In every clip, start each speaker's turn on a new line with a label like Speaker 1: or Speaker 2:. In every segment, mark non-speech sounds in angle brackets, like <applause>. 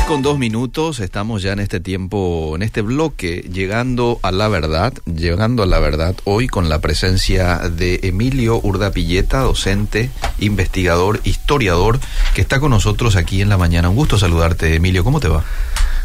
Speaker 1: 10 con 2 minutos, estamos ya en este tiempo, en este bloque, llegando a la verdad, llegando a la verdad hoy con la presencia de Emilio Urdapilleta, docente, investigador, historiador, que está con nosotros aquí en la mañana. Un gusto saludarte, Emilio, ¿cómo te va?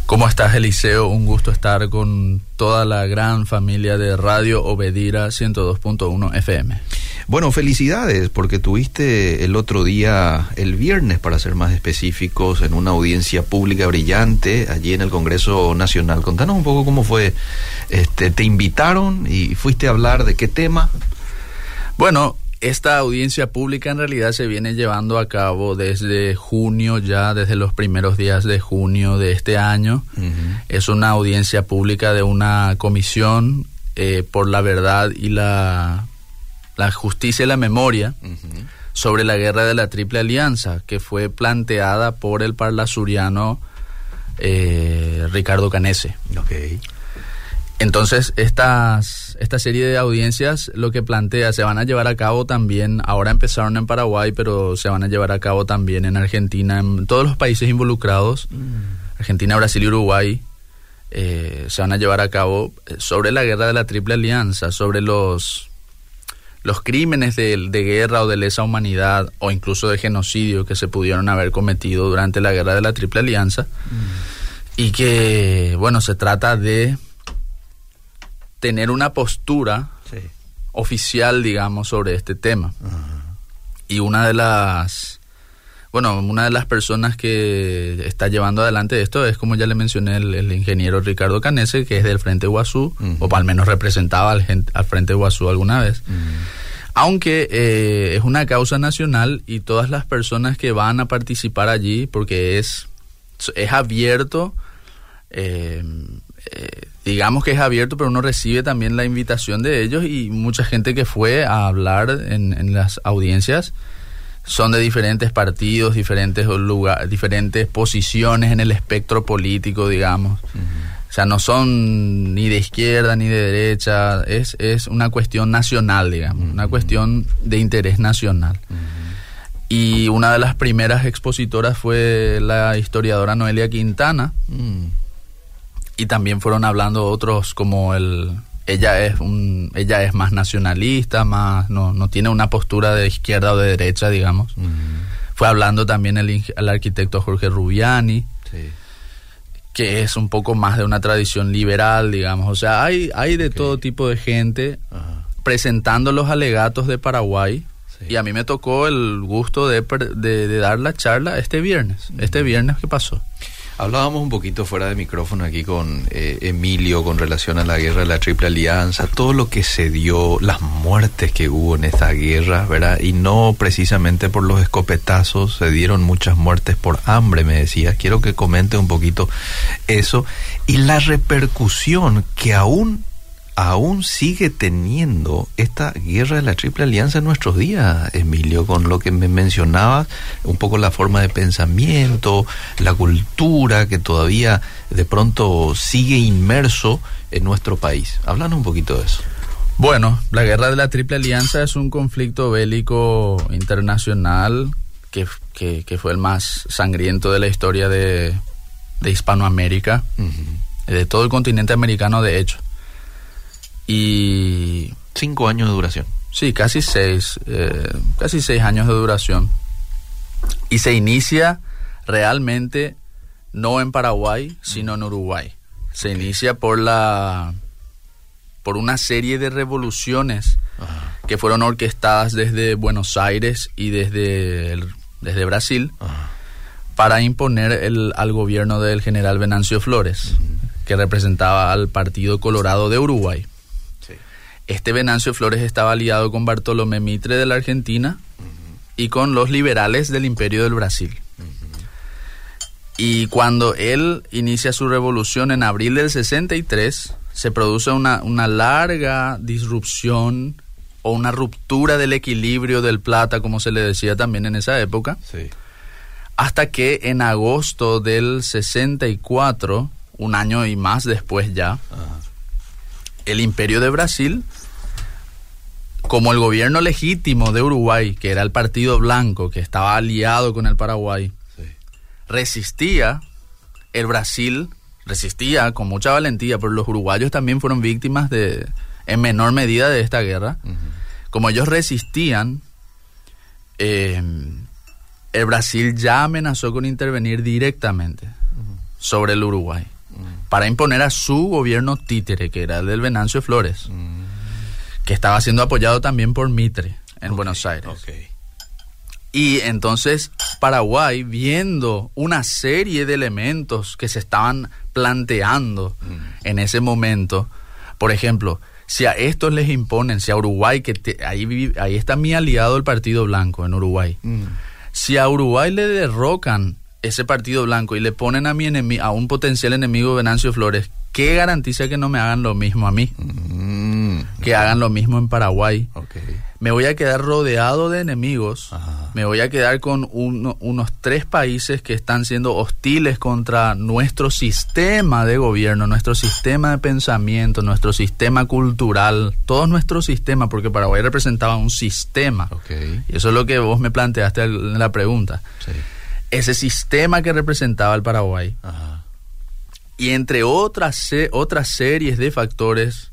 Speaker 2: ¿Cómo estás, Eliseo? Un gusto estar con toda la gran familia de Radio Obedira 102.1 FM.
Speaker 1: Bueno, felicidades, porque tuviste el otro día, el viernes, para ser más específicos, en una audiencia pública brillante allí en el Congreso Nacional. Contanos un poco cómo fue. Este, ¿Te invitaron y fuiste a hablar de qué tema?
Speaker 2: Bueno, esta audiencia pública en realidad se viene llevando a cabo desde junio, ya desde los primeros días de junio de este año. Es una audiencia pública de una comisión eh, por la verdad y la, la justicia y la memoria sobre la guerra de la Triple Alianza, que fue planteada por el parlasuriano eh, Ricardo Canese.
Speaker 1: Okay.
Speaker 2: Entonces, estas, esta serie de audiencias lo que plantea, se van a llevar a cabo también, ahora empezaron en Paraguay, pero se van a llevar a cabo también en Argentina, en todos los países involucrados, mm. Argentina, Brasil y Uruguay, eh, se van a llevar a cabo eh, sobre la guerra de la Triple Alianza, sobre los, los crímenes de, de guerra o de lesa humanidad o incluso de genocidio que se pudieron haber cometido durante la guerra de la Triple Alianza. Mm. Y que, bueno, se trata de tener una postura
Speaker 1: Sí.
Speaker 2: oficial, digamos, sobre este tema. Y una de las, bueno, una de las personas que está llevando adelante esto es, como ya le mencioné, el, el ingeniero Ricardo Canese, que es del Frente Guazú, o al menos representaba al, al Frente Guazú alguna vez. Aunque eh, es una causa nacional y todas las personas que van a participar allí, porque es, es abierto, eh, eh, digamos que es abierto, pero uno recibe también la invitación de ellos y mucha gente que fue a hablar en, en las audiencias son de diferentes partidos, diferentes lugares, diferentes posiciones en el espectro político, digamos. O sea, no son ni de izquierda ni de derecha, es, es una cuestión nacional, digamos, una cuestión de interés nacional. Y una de las primeras expositoras fue la historiadora Noelia Quintana,
Speaker 1: Mm.
Speaker 2: Y también fueron hablando otros como el ella es un ella es más nacionalista más no no tiene una postura de izquierda o de derecha digamos fue hablando también el, el arquitecto Jorge Rubiani
Speaker 1: Sí.
Speaker 2: que es un poco más de una tradición liberal digamos o sea hay hay de todo tipo de gente
Speaker 1: Ajá.
Speaker 2: presentando los alegatos de Paraguay
Speaker 1: Sí.
Speaker 2: y a mí me tocó el gusto de, de, de dar la charla este viernes este viernes que pasó
Speaker 1: Hablábamos un poquito fuera de micrófono aquí con eh, Emilio con relación a la guerra de la Triple Alianza, todo lo que se dio, las muertes que hubo en esta guerra, ¿verdad? Y no precisamente por los escopetazos, se dieron muchas muertes por hambre, me decías. Quiero que comente un poquito eso y la repercusión que aún aún sigue teniendo esta guerra de la Triple Alianza en nuestros días, Emilio, con lo que me mencionabas, un poco la forma de pensamiento, la cultura que todavía de pronto sigue inmerso en nuestro país. Háblanos un poquito de eso.
Speaker 2: Bueno, la guerra de la Triple Alianza es un conflicto bélico internacional que, que- que fue el más sangriento de la historia de, de Hispanoamérica, de todo el continente americano de hecho. Y
Speaker 1: Cinco años de duración.
Speaker 2: sí, casi seis, eh, casi seis años de duración. Y se inicia realmente no en Paraguay, sino en Uruguay. Se inicia por la por una serie de revoluciones
Speaker 1: Ajá,
Speaker 2: que fueron orquestadas desde Buenos Aires y desde, el- desde Brasil
Speaker 1: ajá,
Speaker 2: para imponer el, al gobierno del general Venancio Flores, que representaba al Partido Colorado de Uruguay. Este Venancio Flores estaba aliado con Bartolomé Mitre de la Argentina y con los liberales del Imperio del Brasil. Y cuando él inicia su revolución en abril del 63, se produce una, una larga disrupción o una ruptura del equilibrio del plata, como se le decía también en esa época,
Speaker 1: Sí.
Speaker 2: hasta que en agosto del 64, un año y más después ya,
Speaker 1: Ajá.
Speaker 2: El imperio de Brasil, como el gobierno legítimo de Uruguay, que era el Partido Blanco, que estaba aliado con el Paraguay,
Speaker 1: Sí.
Speaker 2: resistía el Brasil resistía con mucha valentía, pero los uruguayos también fueron víctimas de, en menor medida de esta guerra. Como ellos resistían, eh, el Brasil ya amenazó con intervenir directamente sobre el Uruguay para imponer a su gobierno títere, que era el del Venancio Flores, que estaba siendo apoyado también por Mitre en Buenos Aires. Y entonces Paraguay, viendo una serie de elementos que se estaban planteando en ese momento, por ejemplo, si a estos les imponen, si a Uruguay, que ahí, ahí está mi aliado el Partido Blanco en Uruguay, si a Uruguay le derrocan ese Partido Blanco y le ponen a mi enemigo, a un potencial enemigo Venancio Flores, ¿qué garantiza que no me hagan lo mismo a mí? Mm, que hagan lo mismo en Paraguay. Me voy a quedar rodeado de enemigos, me voy a quedar con unos tres países que están siendo hostiles contra nuestro sistema de gobierno, nuestro sistema de pensamiento, nuestro sistema cultural, todo nuestro sistema, porque Paraguay representaba un sistema. Y eso es lo que vos me planteaste en la pregunta. Ese sistema que representaba el Paraguay. Y entre otras, otras series de factores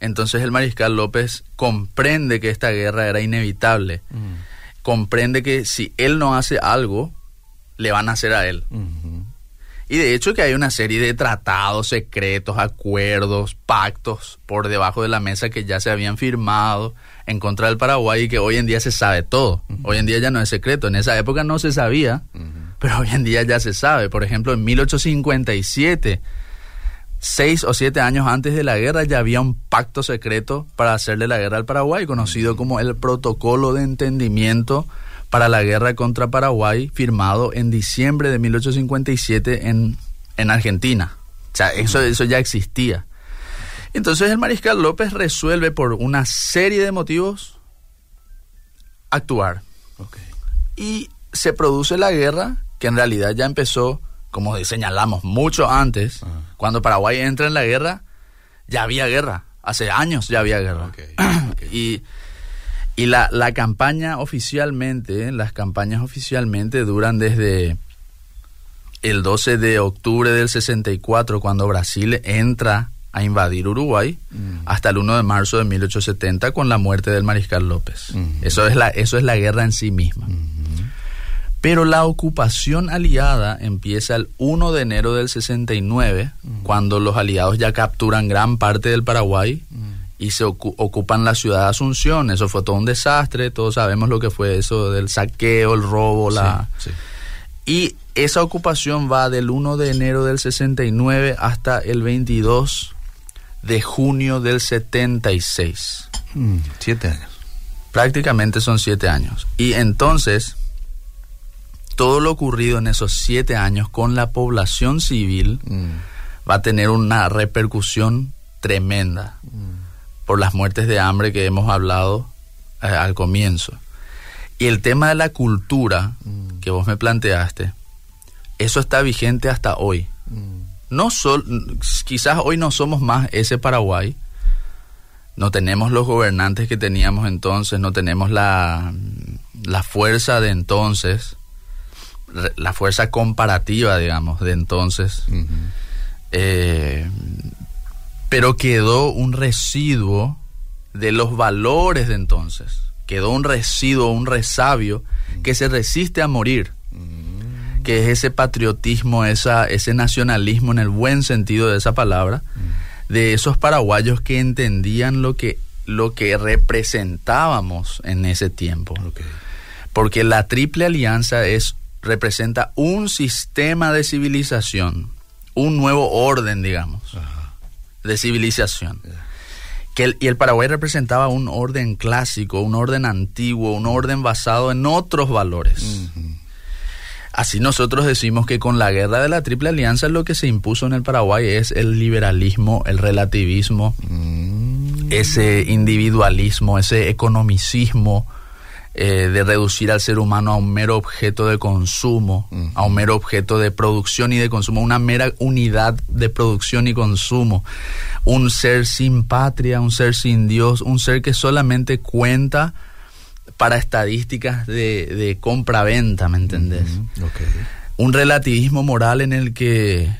Speaker 2: entonces el mariscal López comprende que esta guerra era inevitable. Mm. Comprende que si él no hace algo, le van a hacer a él. Y de hecho que hay una serie de tratados secretos, acuerdos, pactos por debajo de la mesa que ya se habían firmado en contra del Paraguay y que hoy en día se sabe todo. Hoy en día ya no es secreto. En esa época no se sabía, pero hoy en día ya se sabe. Por ejemplo, en 1857 seis o siete años antes de la guerra ya había un pacto secreto para hacerle la guerra al Paraguay, conocido como el Protocolo de Entendimiento para la Guerra contra Paraguay, firmado en diciembre de 1857 en, en Argentina. O sea, eso, eso ya existía. Entonces el mariscal López resuelve por una serie de motivos actuar. Y se produce la guerra, que en realidad ya empezó como señalamos, mucho antes, cuando Paraguay entra en la guerra, ya había guerra. Hace años ya había guerra. <clears throat> y y la, la campaña oficialmente, las campañas oficialmente duran desde el 12 de octubre del 64, cuando Brasil entra a invadir Uruguay, mm. hasta el 1 de marzo de 1870 con la muerte del mariscal López. eso, es la, eso es la guerra en sí misma. Pero la ocupación aliada empieza el 1 de enero del 69, cuando los aliados ya capturan gran parte del Paraguay y se ocupan la ciudad de Asunción. Eso fue todo un desastre, todos sabemos lo que fue eso del saqueo, el robo, la... Y esa ocupación va del 1 de enero del 69 hasta el 22 de junio del 76.
Speaker 1: Mm, siete años.
Speaker 2: Prácticamente son siete años. Y entonces todo lo ocurrido en esos siete años con la población civil mm. va a tener una repercusión tremenda mm. por las muertes de hambre que hemos hablado eh, al comienzo. Y el tema de la cultura mm. que vos me planteaste, eso está vigente hasta hoy. No sol, quizás hoy no somos más ese Paraguay, no tenemos los gobernantes que teníamos entonces, no tenemos la, la fuerza de entonces, la fuerza comparativa, digamos, de entonces. Eh, pero quedó un residuo de los valores de entonces. Quedó un residuo, un resabio que se resiste a morir. Que es ese patriotismo, esa, ese nacionalismo en el buen sentido de esa palabra, de esos paraguayos que entendían lo que, lo que representábamos en ese tiempo. Porque la triple alianza es representa un sistema de civilización, un nuevo orden, digamos, de civilización. Que y el Paraguay representaba un orden clásico, un orden antiguo, un orden basado en otros valores. Así nosotros decimos que con la guerra de la Triple Alianza lo que se impuso en el Paraguay es el liberalismo, el relativismo, mm. ese individualismo, ese economicismo, eh, de reducir al ser humano a un mero objeto de consumo, a un mero objeto de producción y de consumo, una mera unidad de producción y consumo, un ser sin patria, un ser sin Dios, un ser que solamente cuenta para estadísticas de, compra-venta, ¿me entendés? un relativismo moral en el que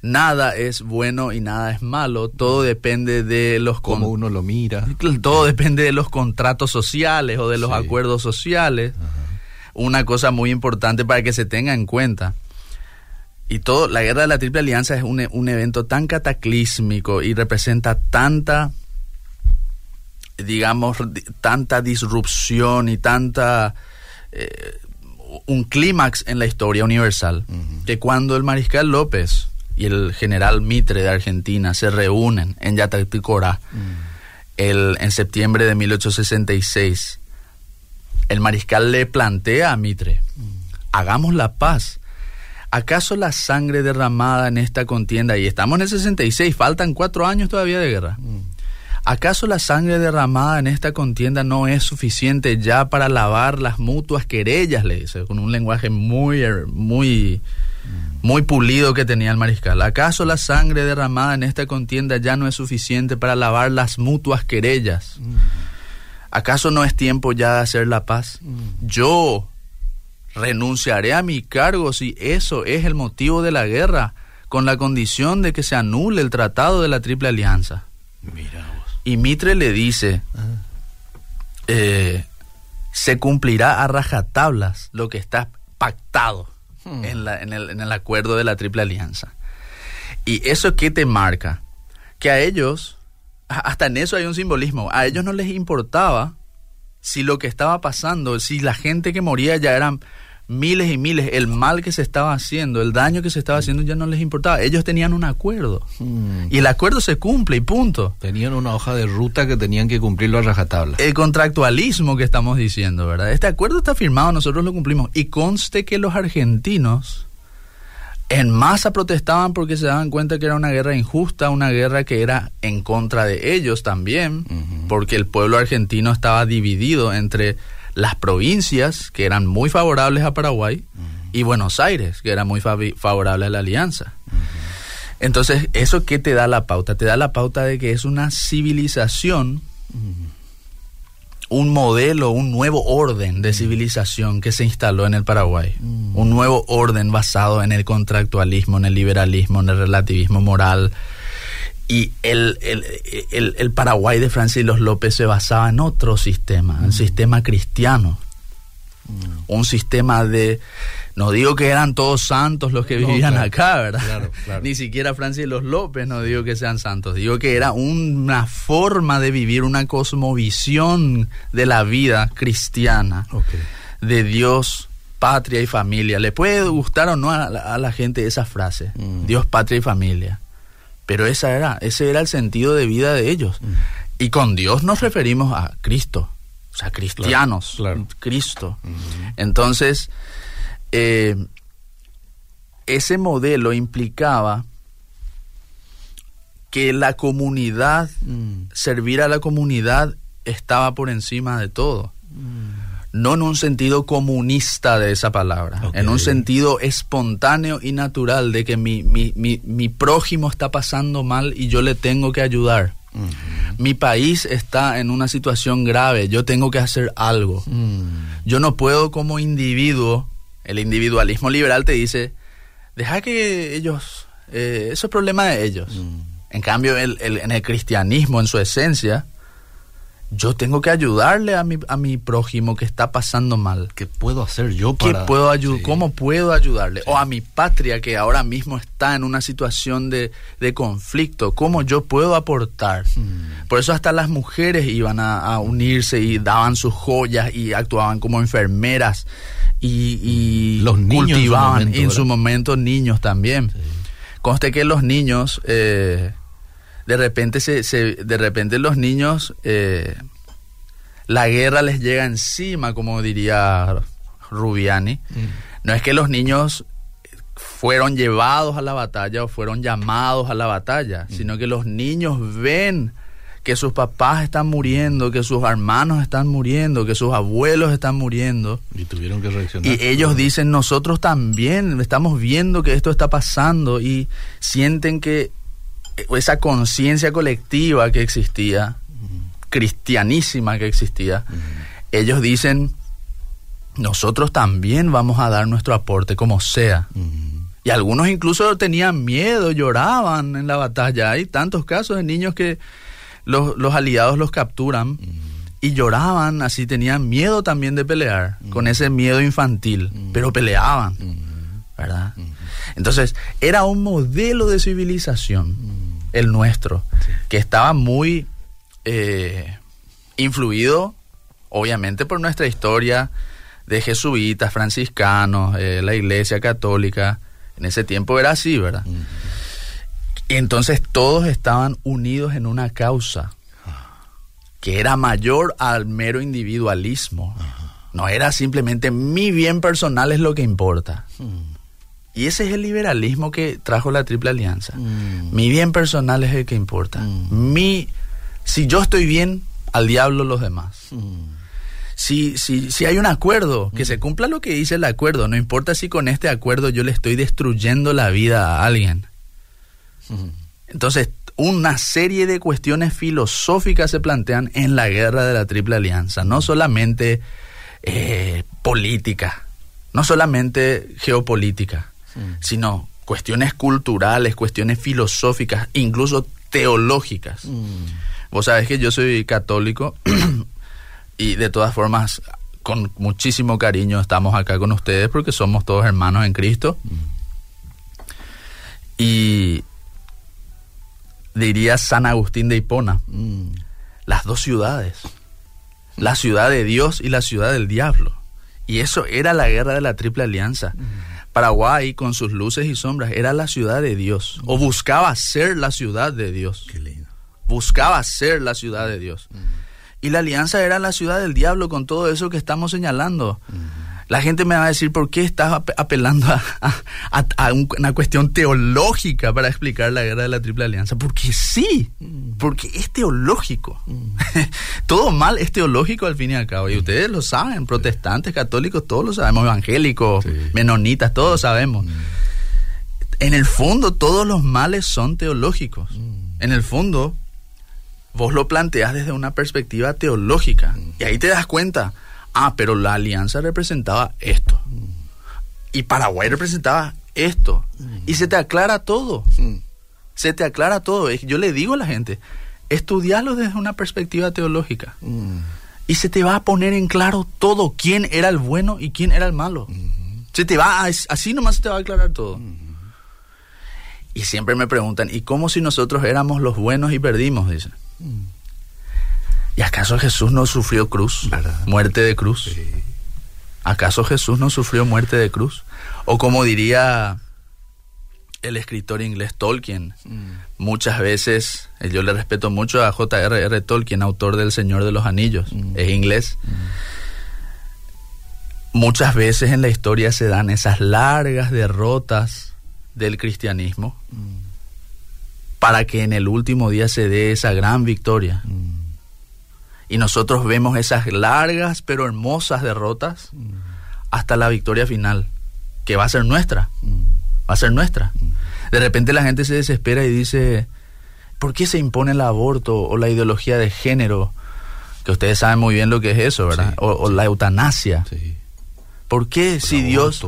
Speaker 2: nada es bueno y nada es malo, todo depende de los...
Speaker 1: Cómo uno lo mira.
Speaker 2: Todo depende de los contratos sociales o de los
Speaker 1: Sí.
Speaker 2: acuerdos sociales. Una cosa muy importante para que se tenga en cuenta. Y todo, la guerra de la Triple Alianza es un, un evento tan cataclísmico y representa tanta, digamos, di- tanta disrupción y tanta, eh, un clímax en la historia universal, que cuando el mariscal López y el general Mitre de Argentina se reúnen en Yataticorá el, en septiembre de 1866, el mariscal le plantea a Mitre, hagamos la paz. ¿Acaso la sangre derramada en esta contienda, y estamos en el 66, faltan cuatro años todavía de guerra, ¿acaso la sangre derramada en esta contienda no es suficiente ya para lavar las mutuas querellas? Le dice, con un lenguaje muy, her- muy, muy pulido que tenía el mariscal. ¿Acaso la sangre derramada en esta contienda ya no es suficiente para lavar las mutuas querellas? ¿Acaso no es tiempo ya de hacer la paz? Yo renunciaré a mi cargo si eso es el motivo de la guerra, con la condición de que se anule el tratado de la Triple Alianza.
Speaker 1: Mira.
Speaker 2: Y Mitre le dice, eh, se cumplirá a rajatablas lo que está pactado
Speaker 1: Hmm.
Speaker 2: en, la- en el, en el acuerdo de la Triple Alianza. ¿Y eso qué te marca? Que a ellos, hasta en eso hay un simbolismo, a ellos no les importaba si lo que estaba pasando, si la gente que moría ya eran miles y miles, el mal que se estaba haciendo, el daño que se estaba haciendo ya no les importaba. Ellos tenían un acuerdo.
Speaker 1: Mm.
Speaker 2: Y el acuerdo se cumple y punto.
Speaker 1: Tenían una hoja de ruta que tenían que cumplirlo a rajatabla.
Speaker 2: El contractualismo que estamos diciendo, ¿verdad? Este acuerdo está firmado, nosotros lo cumplimos. Y conste que los argentinos en masa protestaban porque se daban cuenta que era una guerra injusta, una guerra que era en contra de ellos también, porque el pueblo argentino estaba dividido entre las provincias, que eran muy favorables a Paraguay, y Buenos Aires, que era muy favorable a la alianza. Entonces, ¿eso qué te da la pauta? Te da la pauta de que es una civilización, un modelo, un nuevo orden de civilización que se instaló en el Paraguay. Un nuevo orden basado en el contractualismo, en el liberalismo, en el relativismo moral. Y el, el, el- el Paraguay de Francisco López se basaba en otro sistema, el sistema cristiano. Un sistema de... No digo que eran todos santos los que
Speaker 1: No,
Speaker 2: vivían
Speaker 1: claro,
Speaker 2: acá, ¿verdad?
Speaker 1: claro, claro.
Speaker 2: Ni siquiera Francis Los López no digo que sean santos, digo que era una forma de vivir, una cosmovisión de la vida cristiana, de Dios, patria y familia. Le puede gustar o no a la, a la gente esa frase,
Speaker 1: Mm.
Speaker 2: Dios, patria y familia, pero esa era, ese era el sentido de vida de ellos.
Speaker 1: Mm.
Speaker 2: Y con Dios nos referimos a Cristo, o sea, cristianos,
Speaker 1: claro.
Speaker 2: Cristo.
Speaker 1: Ujú.
Speaker 2: Entonces, eh, ese modelo implicaba que la comunidad,
Speaker 1: Mm.
Speaker 2: servir a la comunidad estaba por encima de todo. No en un sentido comunista de esa palabra, en un sentido espontáneo y natural de que mi, mi, mi, mi prójimo está pasando mal y yo le tengo que ayudar. Mi país está en una situación grave, yo tengo que hacer algo.
Speaker 1: Mm.
Speaker 2: Yo no puedo como individuo, el individualismo liberal te dice, deja que ellos, eh, eso es problema de ellos.
Speaker 1: Mm.
Speaker 2: En cambio, el- el- en el cristianismo, en su esencia, yo tengo que ayudarle a mi, a mi prójimo que está pasando mal.
Speaker 1: ¿Qué puedo hacer yo
Speaker 2: ¿Qué
Speaker 1: para...?
Speaker 2: puedo ayu-
Speaker 1: Sí.
Speaker 2: ¿Cómo puedo ayudarle? O a mi patria que ahora mismo está en una situación de, de conflicto, ¿cómo yo puedo aportar?
Speaker 1: Mm.
Speaker 2: Por eso hasta las mujeres iban a, a unirse y daban sus joyas y actuaban como enfermeras y, y
Speaker 1: Los niños en su
Speaker 2: cultivaban
Speaker 1: momento,
Speaker 2: en su momento niños también.
Speaker 1: Sí.
Speaker 2: Conste que los niños, eh, de repente se, se- de repente los niños, eh, la guerra les llega encima, como diría Rubiani.
Speaker 1: Mm.
Speaker 2: No es que los niños fueron llevados a la batalla o fueron llamados a la batalla, sino que los niños ven que sus papás están muriendo, que sus hermanos están muriendo, que sus abuelos están muriendo.
Speaker 1: Y tuvieron que reaccionar.
Speaker 2: Y ellos dicen, nosotros también estamos viendo que esto está pasando y sienten que esa conciencia colectiva que existía, cristianísima que existía, ellos dicen, nosotros también vamos a dar nuestro aporte como sea. Y algunos incluso tenían miedo, lloraban en la batalla. Hay tantos casos de niños que los, los aliados los capturan y lloraban, así tenían miedo también de pelear, con ese miedo infantil, pero peleaban, ¿verdad? Entonces, era un modelo de civilización, el nuestro, que estaba muy eh, influido, obviamente, por nuestra historia de jesuitas, franciscanos, eh, la iglesia católica. En ese tiempo era así, ¿verdad? Y entonces todos estaban unidos en una causa que era mayor al mero individualismo. No era simplemente mi bien personal es lo que importa. Y ese es el liberalismo que trajo la Triple Alianza. Mi bien personal es el que importa. Mi, si yo estoy bien, al diablo los demás. Si, si, si hay un acuerdo, que se cumpla lo que dice el acuerdo. No importa si con este acuerdo yo le estoy destruyendo la vida a alguien. Entonces, una serie de cuestiones filosóficas se plantean en la guerra de la Triple Alianza, no solamente eh, política, no solamente geopolítica, sino cuestiones culturales, cuestiones filosóficas, incluso teológicas. Vos sabés que yo soy católico <clears throat> y de todas formas, con muchísimo cariño estamos acá con ustedes porque somos todos hermanos en Cristo. Y diría San Agustín de Hipona, mm. las dos ciudades, la ciudad de Dios y la ciudad del diablo. Y eso era la guerra de la Triple Alianza. Mm. Paraguay, con sus luces y sombras, era la ciudad de Dios, o buscaba ser la ciudad de Dios. Buscaba ser la ciudad de Dios. Mm. Y la alianza era la ciudad del diablo con todo eso que estamos señalando. La gente me va a decir, ¿por qué estás apelando a, una cuestión teológica para explicar la guerra de la Triple Alianza? Porque sí, porque es teológico. <laughs> Todo mal es teológico al fin y al cabo. Y ustedes lo saben, protestantes, católicos, todos lo sabemos, evangélicos, menonitas, todos sabemos. En el fondo, todos los males son teológicos. En el fondo, vos lo planteas desde una perspectiva teológica. Y ahí te das cuenta Ah, pero la alianza representaba esto. Y Paraguay representaba esto. Y se te aclara todo. Se te aclara todo. Yo le digo a la gente, estudialo desde una perspectiva teológica. Y se te va a poner en claro todo, quién era el bueno y quién era el malo. Se te va, así nomás se te va a aclarar todo. Y siempre me preguntan, ¿y cómo si nosotros éramos los buenos y perdimos? Dicen. ¿Y acaso Jesús no sufrió cruz? Muerte de cruz. ¿Acaso Jesús no sufrió muerte de cruz? O como diría el escritor inglés Tolkien, mm. muchas veces, eh, yo le respeto mucho a J.R.R. Tolkien, autor del Señor de los Anillos, mm. es inglés. Mm. Muchas veces en la historia se dan esas largas derrotas del cristianismo para que en el último día se dé esa gran victoria. Y nosotros vemos esas largas pero hermosas derrotas hasta la victoria final, que va a ser nuestra. Va a ser nuestra. De repente la gente se desespera y dice, ¿por qué se impone el aborto o la ideología de género? Que ustedes saben muy bien lo que es eso, ¿verdad? O, la eutanasia. ¿Por qué si Dios...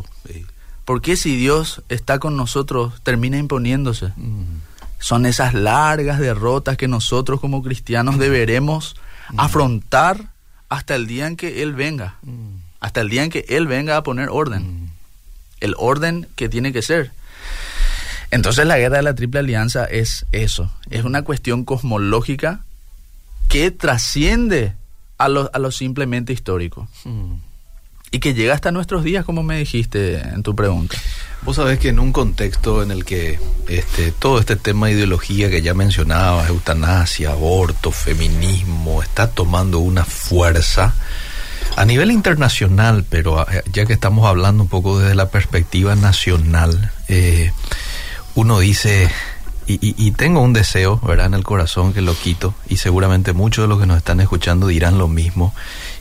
Speaker 2: ¿Por qué si Dios está con nosotros termina imponiéndose? Son esas largas derrotas que nosotros como cristianos deberemos afrontar hasta el día en que Él venga, hasta el día en que Él venga a poner orden, el orden que tiene que ser. Entonces la guerra de la Triple Alianza es eso, es una cuestión cosmológica que trasciende a lo, a lo simplemente histórico. Y que llega hasta nuestros días, como me dijiste en tu pregunta.
Speaker 1: Vos sabés que en un contexto en el que este, todo este tema de ideología que ya mencionabas, eutanasia, aborto, feminismo, está tomando una fuerza a nivel internacional, pero eh, ya que estamos hablando un poco desde la perspectiva nacional, eh, uno dice, y, y, tengo un deseo, ¿verdad?, en el corazón que lo quito, y seguramente muchos de los que nos están escuchando dirán lo mismo,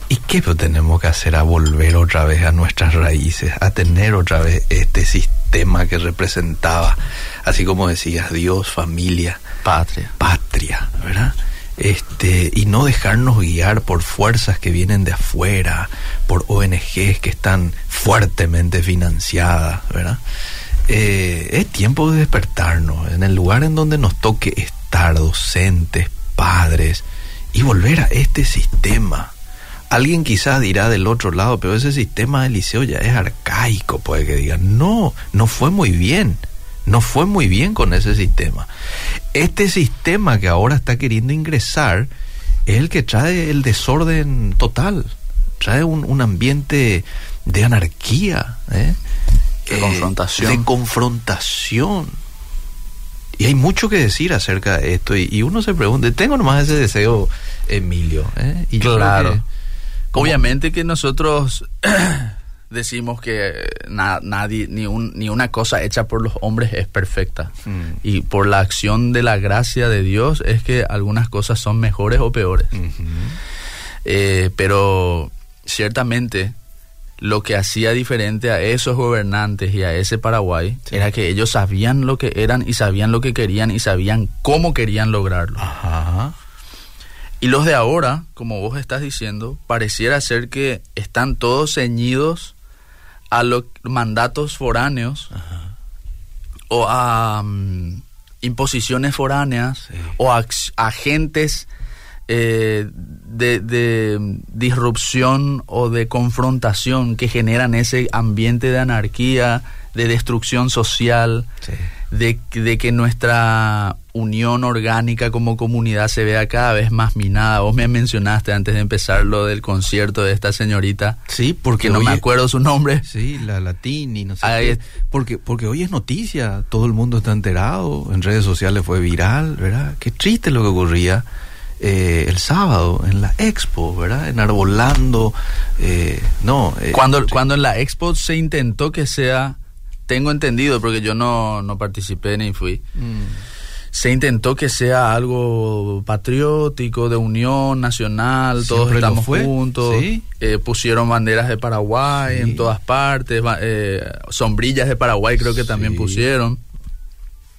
Speaker 1: ¿Y qué tenemos que hacer a volver otra vez a nuestras raíces, a tener otra vez este sistema que representaba, así como decías, Dios, familia,
Speaker 2: patria,
Speaker 1: patria, ¿verdad? este, y no dejarnos guiar por fuerzas que vienen de afuera, por ONGs que están fuertemente financiadas, ¿verdad? Eh, es tiempo de despertarnos en el lugar en donde nos toque estar, docentes, padres, y volver a este sistema. Alguien quizás dirá del otro lado, pero ese sistema del liceo ya es arcaico, puede que digan, no, no fue muy bien, no fue muy bien con ese sistema. Este sistema que ahora está queriendo ingresar es el que trae el desorden total, trae un, un ambiente de anarquía, ¿eh?
Speaker 2: de confrontación.
Speaker 1: De confrontación. Y hay mucho que decir acerca de esto. Y, y uno se pregunta, tengo nomás ese deseo, Emilio. ¿eh? Y
Speaker 2: claro. Que, Obviamente que nosotros <clears throat> decimos que na, nadie, ni, un, ni una cosa hecha por los hombres es perfecta. Mm. Y por la acción de la gracia de Dios es que algunas cosas son mejores o peores. Eh, pero ciertamente lo que hacía diferente a esos gobernantes y a ese Paraguay sí. era que ellos sabían lo que eran y sabían lo que querían y sabían cómo querían lograrlo.
Speaker 1: Ajá.
Speaker 2: Y los de ahora, como vos estás diciendo, pareciera ser que están todos ceñidos a los mandatos foráneos
Speaker 1: Ajá.
Speaker 2: o a um, imposiciones foráneas sí. o a agentes eh, de, de, disrupción o de confrontación que generan ese ambiente de anarquía, de destrucción social,
Speaker 1: sí.
Speaker 2: De, de, que nuestra unión orgánica como comunidad se vea cada vez más minada. Vos me mencionaste antes de empezar lo del concierto de esta señorita.
Speaker 1: Sí, porque
Speaker 2: no me acuerdo su nombre.
Speaker 1: Sí, la Latini, no sé. Qué, porque, porque hoy es noticia, todo el mundo está enterado, en redes sociales fue viral, ¿verdad? Qué triste lo que ocurría eh, el sábado en la expo, ¿verdad? Enarbolando, eh, no.
Speaker 2: Eh, cuando, cuando en la expo se intentó que sea, tengo entendido, porque yo no, no participé ni fui, mm. se intentó que sea algo patriótico, de unión nacional, Siempre todos estamos juntos,
Speaker 1: ¿Sí?
Speaker 2: Eh, pusieron banderas de Paraguay sí. en todas partes, eh, sombrillas de Paraguay creo que también pusieron.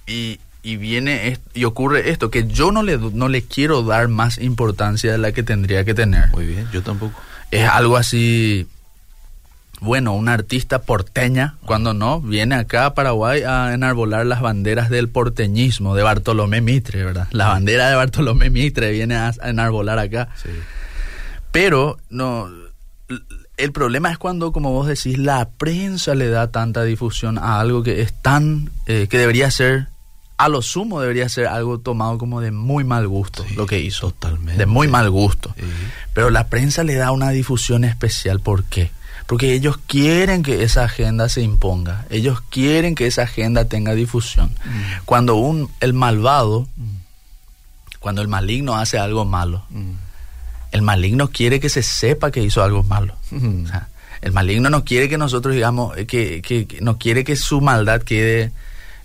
Speaker 2: Y, y viene y ocurre esto que yo no le no le quiero dar más importancia de la que tendría que tener.
Speaker 1: Muy bien, yo tampoco.
Speaker 2: Es algo así bueno, una artista porteña, cuando no, viene acá a Paraguay a enarbolar las banderas del porteñismo de Bartolomé Mitre, ¿verdad? La bandera de Bartolomé Mitre viene a, enarbolar acá.
Speaker 1: Sí.
Speaker 2: Pero no el problema es cuando, como vos decís, la prensa le da tanta difusión a algo que es tan eh, que debería ser a lo sumo debería ser algo tomado como de muy mal gusto
Speaker 1: sí,
Speaker 2: lo que hizo.
Speaker 1: Totalmente.
Speaker 2: De muy mal gusto.
Speaker 1: Sí.
Speaker 2: Pero la prensa le da una difusión especial. ¿Por qué? Porque ellos quieren que esa agenda se imponga. Ellos quieren que esa agenda tenga difusión. Mm. Cuando un, el malvado, mm. cuando el maligno hace algo malo, mm. el maligno quiere que se sepa que hizo algo malo. O sea, el maligno no quiere que nosotros digamos, que, que, que no quiere que su maldad quede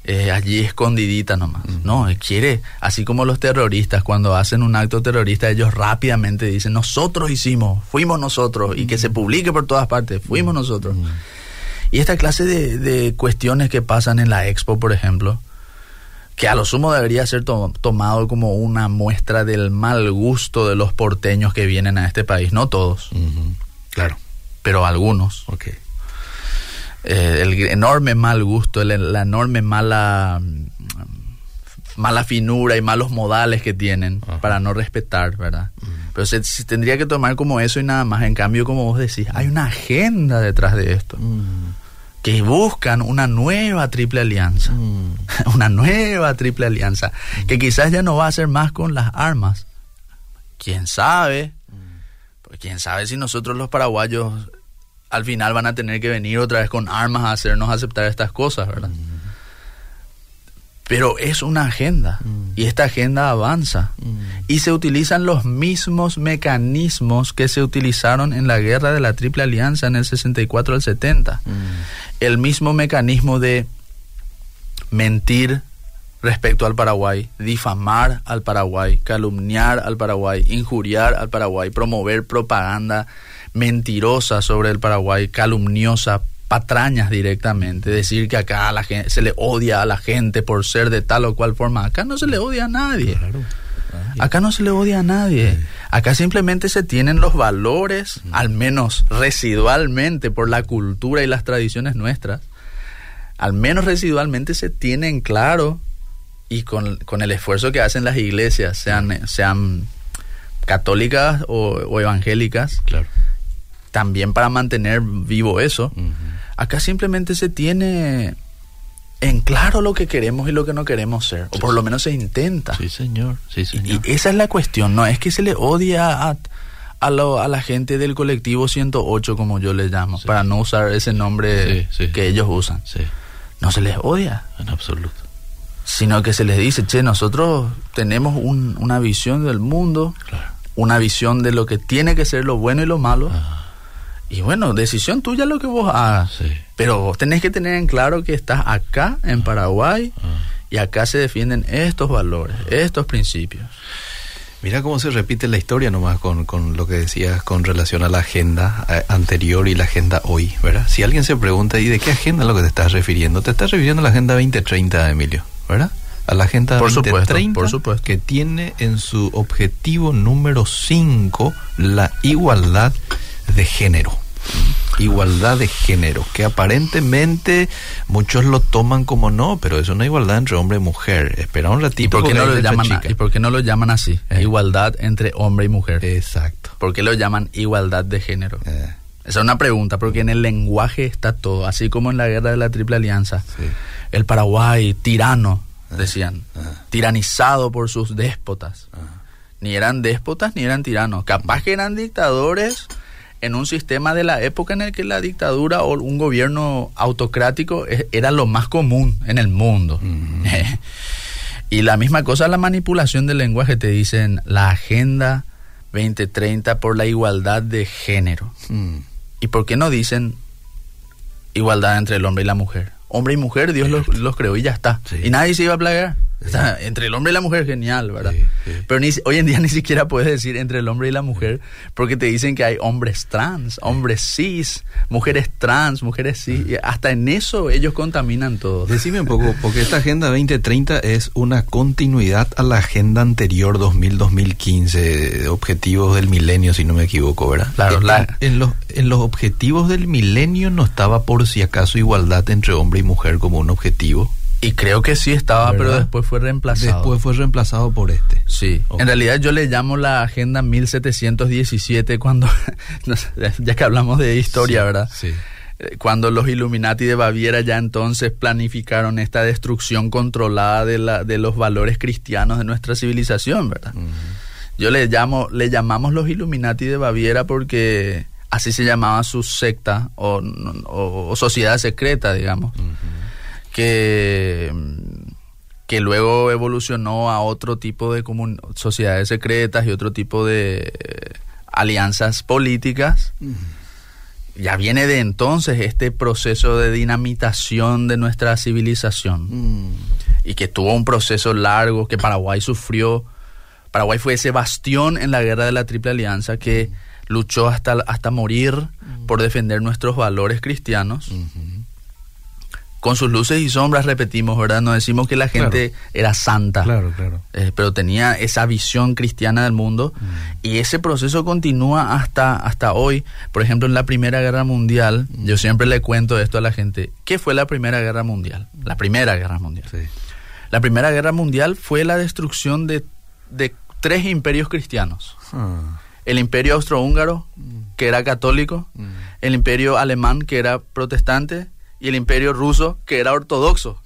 Speaker 2: eh, allí escondidita nomás. Mm. No, él quiere, así como los terroristas, cuando hacen un acto terrorista, ellos rápidamente dicen, nosotros hicimos, fuimos nosotros, mm. y que se publique por todas partes, fuimos mm. nosotros. Y esta clase de, de, cuestiones que pasan en la expo, por ejemplo, que a lo sumo debería ser to tomado como una muestra del mal gusto de los porteños que vienen a este país, no todos.
Speaker 1: -hmm. Claro.
Speaker 2: Pero algunos.
Speaker 1: Okay
Speaker 2: eh, el enorme mal gusto, el, la enorme mala mala finura y malos modales que tienen Ajá. para no respetar, ¿verdad? -huh. Pero se, se, tendría que tomar como eso y nada más. En cambio, como vos decís, hay una agenda detrás de esto. -huh. Que buscan una nueva triple alianza. -huh. <laughs> una nueva triple alianza. Que quizás ya no va a ser más con las armas. ¿Quién sabe? Pues quién sabe si nosotros los paraguayos al final van a tener que venir otra vez con armas a hacernos aceptar estas cosas, ¿verdad? Mm. Pero es una agenda mm. y esta agenda avanza mm. y se utilizan los mismos mecanismos que se utilizaron en la guerra de la Triple Alianza en el 64 al 70. El mismo mecanismo de mentir respecto al Paraguay, difamar al Paraguay, calumniar al Paraguay, injuriar al Paraguay, promover propaganda mentirosa sobre el Paraguay, calumniosa, patrañas directamente, decir que acá a la gente, se le odia a la gente por ser de tal o cual forma. Acá no se le odia a nadie.
Speaker 1: Claro.
Speaker 2: Acá no se le odia a nadie. Acá simplemente se tienen los valores, al menos residualmente, por la cultura y las tradiciones nuestras. Al menos residualmente se tienen claro y con, el esfuerzo que hacen las iglesias, sean, sean católicas o, evangélicas,
Speaker 1: claro.
Speaker 2: También para mantener vivo eso. Acá simplemente se tiene en claro lo que queremos y lo que no queremos ser, o por lo menos se intenta.
Speaker 1: Sí, señor, sí, señor.
Speaker 2: Y, esa es la cuestión, no es que se le odia a, a, la gente del colectivo 108, como yo le llamo, para no usar ese nombre que ellos usan. No se les odia.
Speaker 1: En absoluto.
Speaker 2: Sino que se les dice, che, nosotros tenemos una visión del mundo, una visión de lo que tiene que ser lo bueno y lo malo. Y bueno, decisión tuya lo que vos hagas. Pero vos tenés que tener en claro que estás acá, en ah. Paraguay, ah. y acá se defienden estos valores, estos principios.
Speaker 1: Mira cómo se repite la historia nomás con, con lo que decías con relación a la agenda eh, anterior y la agenda hoy, ¿verdad? Si alguien se pregunta, ¿y de qué agenda es lo que te estás refiriendo? Te estás refiriendo a la agenda 2030, Emilio, ¿verdad? A la agenda
Speaker 2: por
Speaker 1: 2030
Speaker 2: por supuesto.
Speaker 1: que tiene en su objetivo número 5 la igualdad de género igualdad de género, que aparentemente muchos lo toman como no, pero es una igualdad entre hombre y mujer. Espera un ratito.
Speaker 2: ¿Y por qué, no lo, llaman, ¿y por qué no lo llaman así? Eh. igualdad entre hombre y mujer.
Speaker 1: Exacto.
Speaker 2: ¿Por qué lo llaman igualdad de género? Eh. Esa es una pregunta, porque en el lenguaje está todo, así como en la guerra de la Triple Alianza. El Paraguay, tirano, eh. decían, tiranizado por sus déspotas. Ni eran déspotas ni eran tiranos. Capaz que eran dictadores en un sistema de la época en el que la dictadura o un gobierno autocrático era lo más común en el mundo. <laughs> y la misma cosa, la manipulación del lenguaje, te dicen la Agenda 2030 por la igualdad de género. Mm. ¿Y por qué no dicen igualdad entre el hombre y la mujer? Hombre y mujer, Dios los, creó y ya está. Y nadie se iba a plagar entre el hombre y la mujer, genial, ¿verdad? Pero ni, hoy en día <laughs> ni siquiera puedes decir entre el hombre y la mujer, porque te dicen que hay hombres trans, hombres cis, mujeres trans, mujeres cis, y hasta en eso ellos contaminan todo.
Speaker 1: Decime un poco, <laughs> porque esta Agenda 2030 es una continuidad a la Agenda anterior 2000-2015, objetivos del milenio, si no me equivoco, ¿verdad?
Speaker 2: Claro,
Speaker 1: en, los, en los objetivos del milenio no estaba por si acaso igualdad entre hombre y mujer como un objetivo.
Speaker 2: Y creo que sí estaba, pero después fue reemplazado.
Speaker 1: Después fue reemplazado por este.
Speaker 2: Sí. En realidad yo le llamo la Agenda 1717 cuando, <laughs> ya que hablamos de historia, ¿verdad?
Speaker 1: Sí.
Speaker 2: Eh, cuando los Illuminati de Baviera ya entonces planificaron esta destrucción controlada de, la, de los valores cristianos de nuestra civilización, ¿verdad? Yo le llamo, le llamamos los Illuminati de Baviera porque así se llamaba su secta o, o, sociedad secreta, digamos que, que luego evolucionó a otro tipo de sociedades secretas y otro tipo de alianzas políticas. Ya viene de entonces este proceso de dinamitación de nuestra civilización. Y que tuvo un proceso largo que Paraguay sufrió. Paraguay fue ese bastión en la guerra de la Triple Alianza que luchó hasta, hasta morir por defender nuestros valores cristianos con sus luces y sombras, repetimos, ¿verdad? No decimos que la gente era santa.
Speaker 1: Claro, claro.
Speaker 2: Eh, pero tenía esa visión cristiana del mundo mm. y ese proceso continúa hasta, hasta hoy. Por ejemplo, en la Primera Guerra Mundial, mm. yo siempre le cuento esto a la gente. ¿Qué fue la Primera Guerra Mundial? La Primera Guerra Mundial.
Speaker 1: Sí.
Speaker 2: La Primera Guerra Mundial fue la destrucción de, tres imperios cristianos. Ah. El imperio austrohúngaro, mm. que era católico, el imperio alemán, que era protestante, y el imperio ruso, que era ortodoxo.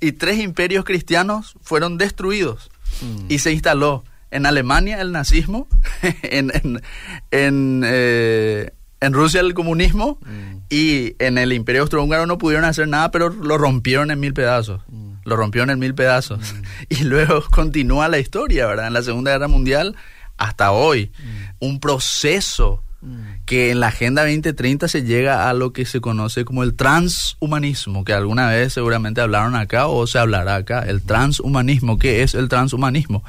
Speaker 2: Y tres imperios cristianos fueron destruidos mm. y se instaló en Alemania el nazismo, <laughs> en, en, eh, en, Rusia el comunismo mm. y en el imperio austrohúngaro no pudieron hacer nada, pero lo rompieron en mil pedazos. Mm. Lo rompieron en mil pedazos. <laughs> Y luego continúa la historia, ¿verdad? En la Segunda Guerra Mundial hasta hoy. Un proceso que en la Agenda 2030 se llega a lo que se conoce como el transhumanismo, que alguna vez seguramente hablaron acá o se hablará acá. El transhumanismo, ¿qué es el transhumanismo?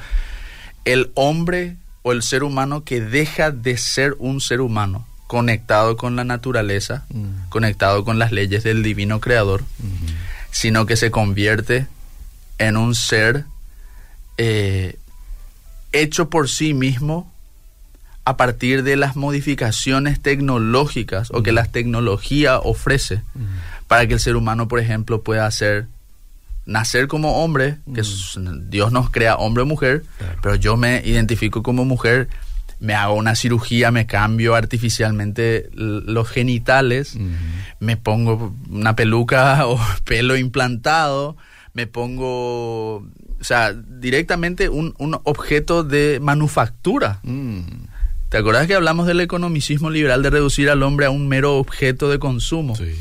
Speaker 2: El hombre o el ser humano que deja de ser un ser humano conectado con la naturaleza, mm. conectado con las leyes del divino creador, sino que se convierte en un ser eh, hecho por sí mismo a partir de las modificaciones tecnológicas o que la tecnología ofrece para que el ser humano, por ejemplo, pueda hacer nacer como hombre, que Dios nos crea hombre o mujer, pero yo me identifico como mujer, me hago una cirugía, me cambio artificialmente los genitales, me pongo una peluca <laughs> o pelo implantado, me pongo, o sea, directamente un, un objeto de manufactura. Mm. ¿Te acuerdas que hablamos del economicismo liberal de reducir al hombre a un mero objeto de consumo? Sí.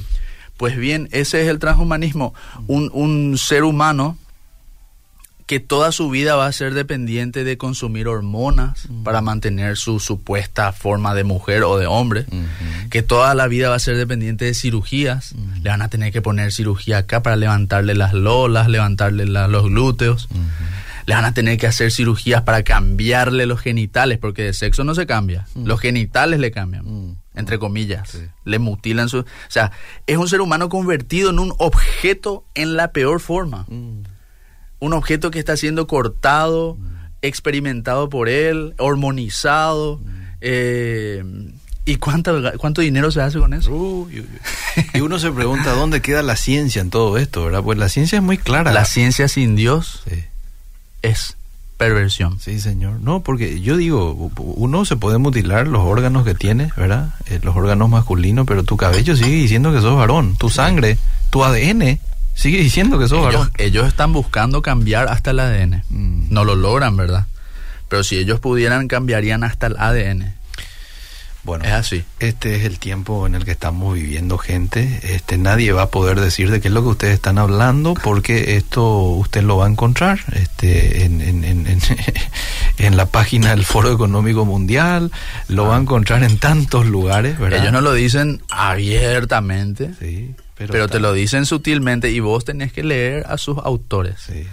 Speaker 2: Pues bien, ese es el transhumanismo. Un, un ser humano que toda su vida va a ser dependiente de consumir hormonas para mantener su supuesta forma de mujer o de hombre, que toda la vida va a ser dependiente de cirugías, le van a tener que poner cirugía acá para levantarle las lolas, levantarle los glúteos, le van a tener que hacer cirugías para cambiarle los genitales, porque de sexo no se cambia, los genitales le cambian entre comillas. Le mutilan su... O sea, es un ser humano convertido en un objeto en la peor forma. Mm. Un objeto que está siendo cortado, mm. experimentado por él, hormonizado. Mm. Eh, ¿Y cuánto, cuánto dinero se hace con eso?
Speaker 1: Y uno se pregunta dónde queda la ciencia en todo esto, ¿verdad? Pues la ciencia es muy clara.
Speaker 2: La ciencia sin Dios es perversión.
Speaker 1: Sí, señor. No, porque yo digo, uno se puede mutilar los órganos que tiene, ¿verdad? Eh, los órganos masculinos, pero tu cabello sigue diciendo que sos varón. Tu sangre, tu ADN sigue diciendo que sos varón.
Speaker 2: Ellos están buscando cambiar hasta el ADN. Mm. No lo logran, ¿verdad? Pero si ellos pudieran, cambiarían hasta el ADN.
Speaker 1: Bueno, es así. Este es el tiempo en el que estamos viviendo, gente. Este, nadie va a poder decir de qué es lo que ustedes están hablando, porque esto usted lo va a encontrar este, en, en, en, en <laughs> la página del Foro Económico Mundial, lo va a encontrar en tantos lugares. ¿verdad?
Speaker 2: Ellos no lo dicen abiertamente. Sí. Pero, te lo dicen sutilmente y vos tenés que leer a sus autores. Sí,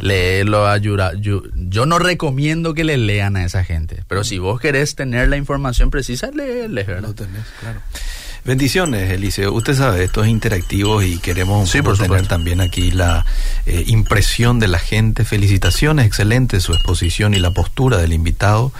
Speaker 2: Leerlo, ayudar. Yo, yo, no recomiendo que le lean a esa gente, pero si vos querés tener la información precisa, leerles, ¿verdad? Lo tenés,
Speaker 1: claro. Bendiciones, Eliseo. Usted sabe, esto es interactivo y queremos sí, tener también aquí la eh, impresión de la gente. Felicitaciones, excelente su exposición y la postura del invitado.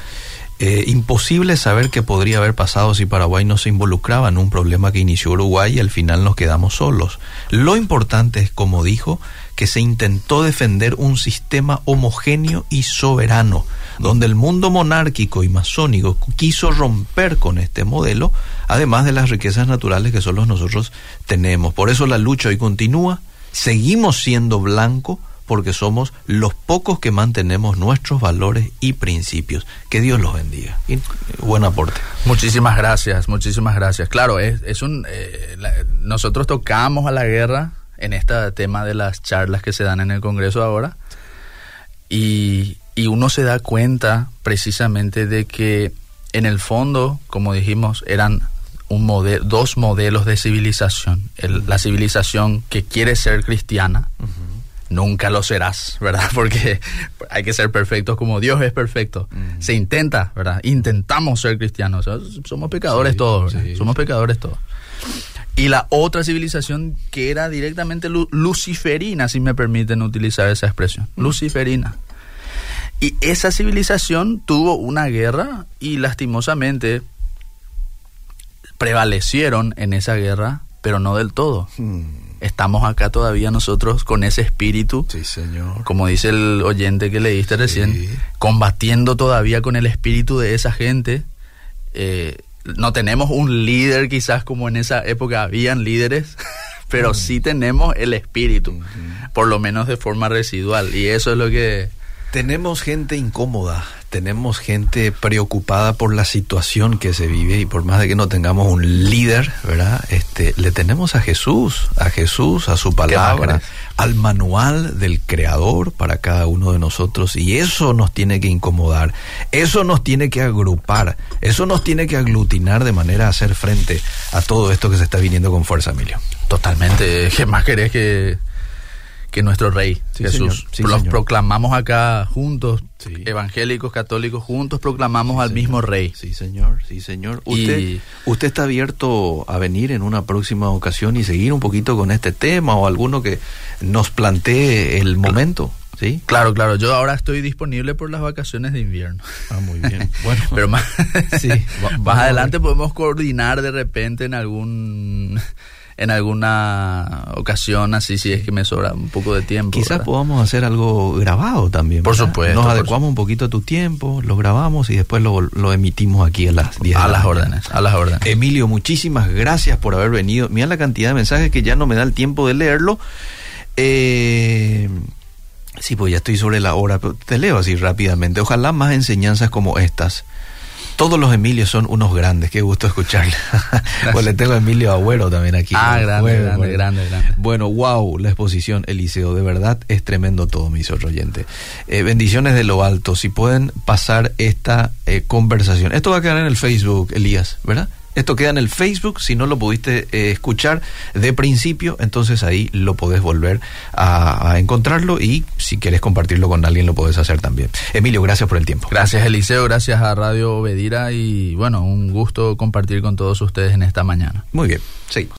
Speaker 1: Eh, imposible saber qué podría haber pasado si Paraguay no se involucraba en un problema que inició Uruguay y al final nos quedamos solos. Lo importante es, como dijo, que se intentó defender un sistema homogéneo y soberano, donde el mundo monárquico y masónico quiso romper con este modelo, además de las riquezas naturales que solo nosotros tenemos. Por eso la lucha hoy continúa, seguimos siendo blanco, porque somos los pocos que mantenemos nuestros valores y principios. Que Dios los bendiga. Y buen aporte.
Speaker 2: Muchísimas gracias, muchísimas gracias. Claro, es, es un eh, nosotros tocamos a la guerra en este tema de las charlas que se dan en el Congreso ahora y, y uno se da cuenta precisamente de que en el fondo, como dijimos, eran un modelo, dos modelos de civilización. la civilización que quiere ser cristiana, nunca lo serás, ¿verdad? <laughs> Porque hay que ser perfectos como Dios es perfecto. Se intenta, ¿verdad? Intentamos ser cristianos. Somos pecadores todos, Somos pecadores todos. Y la otra civilización que era directamente luciferina, si me permiten utilizar esa expresión. Luciferina. Y esa civilización tuvo una guerra y lastimosamente prevalecieron en esa guerra, pero no del todo. Hmm estamos acá todavía nosotros con ese espíritu.
Speaker 1: Sí, señor.
Speaker 2: Como dice el oyente que leíste recién, combatiendo todavía con el espíritu de esa gente. Eh, no tenemos un líder quizás como en esa época habían líderes, <laughs> pero mm. sí tenemos el espíritu, por lo menos de forma residual. Y eso es lo que...
Speaker 1: Tenemos gente incómoda, tenemos gente preocupada por la situación que se vive y por más de que no tengamos un líder, ¿verdad? Este, le tenemos a Jesús, a Jesús, a su palabra, al manual del creador para cada uno de nosotros y eso nos tiene que incomodar, eso nos tiene que agrupar, eso nos tiene que aglutinar de manera a hacer frente a todo esto que se está viniendo con fuerza, Emilio.
Speaker 2: Totalmente, ¿qué más querés que que nuestro rey Jesús. Los proclamamos acá juntos, evangélicos, católicos, juntos proclamamos al mismo rey.
Speaker 1: Sí, señor, sí, señor. ¿Usted, ¿Usted está abierto a venir en una próxima ocasión y seguir un poquito con este tema o alguno que nos plantee el momento? ¿Sí?
Speaker 2: Claro, claro. Yo ahora estoy disponible por las vacaciones de invierno.
Speaker 1: Ah, muy bien. <laughs> Bueno,
Speaker 2: Pero más,
Speaker 1: Sí, <laughs>
Speaker 2: más adelante podemos coordinar de repente en algún en alguna ocasión así si es que me sobra un poco de tiempo.
Speaker 1: Quizás
Speaker 2: ¿verdad?
Speaker 1: podamos hacer algo grabado también.
Speaker 2: Por supuesto,
Speaker 1: Nos adecuamos un poquito a tu tiempo, lo grabamos y después lo, lo emitimos aquí a las 10 de
Speaker 2: a
Speaker 1: la
Speaker 2: las órdenes, a las órdenes.
Speaker 1: Emilio, muchísimas gracias por haber venido. Mira la cantidad de mensajes que ya no me da el tiempo de leerlo. Eh, sí, pues ya estoy sobre la hora, pero te leo así rápidamente. Ojalá más enseñanzas como estas. Todos los Emilios son unos grandes, qué gusto escucharle. pues <laughs> le tengo a Emilio Agüero también aquí.
Speaker 2: Ah, grande,
Speaker 1: Bueno,
Speaker 2: grande,
Speaker 1: bueno.
Speaker 2: grande, grande.
Speaker 1: Bueno, wow, la exposición Eliseo, de verdad es tremendo todo, mis otro oyente. Eh, bendiciones de lo alto, si pueden pasar esta eh, conversación. Esto va a quedar en el Facebook, Elías, ¿verdad? Esto queda en el Facebook, si no lo pudiste eh, escuchar de principio, entonces ahí lo podés volver a, a encontrarlo y si quieres compartirlo con alguien lo podés hacer también. Emilio, gracias por el tiempo.
Speaker 2: Gracias Eliseo, gracias a Radio Obedira y bueno, un gusto compartir con todos ustedes en esta mañana.
Speaker 1: Muy bien, seguimos.